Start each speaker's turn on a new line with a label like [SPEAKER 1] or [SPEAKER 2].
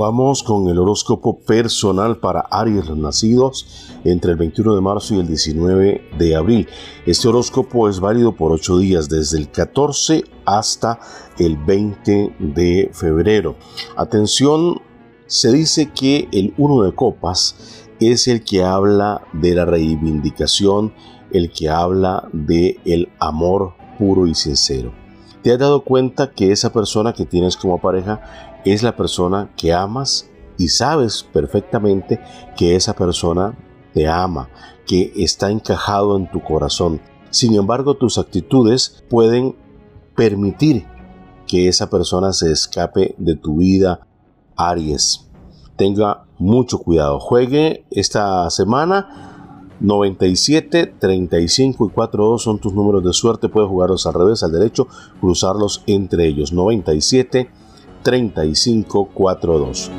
[SPEAKER 1] Vamos con el horóscopo personal para Aries nacidos entre el 21 de marzo y el 19 de abril. Este horóscopo es válido por 8 días, desde el 14 hasta el 20 de febrero. Atención, se dice que el 1 de copas es el que habla de la reivindicación, el que habla de el amor puro y sincero. ¿Te has dado cuenta que esa persona que tienes como pareja es la persona que amas y sabes perfectamente que esa persona te ama, que está encajado en tu corazón? Sin embargo, tus actitudes pueden permitir que esa persona se escape de tu vida, Aries. Tenga mucho cuidado. Juegue esta semana 97, 35 y 42 son tus números de suerte. Puedes jugarlos al revés, al derecho, cruzarlos entre ellos. 97, 35, 42.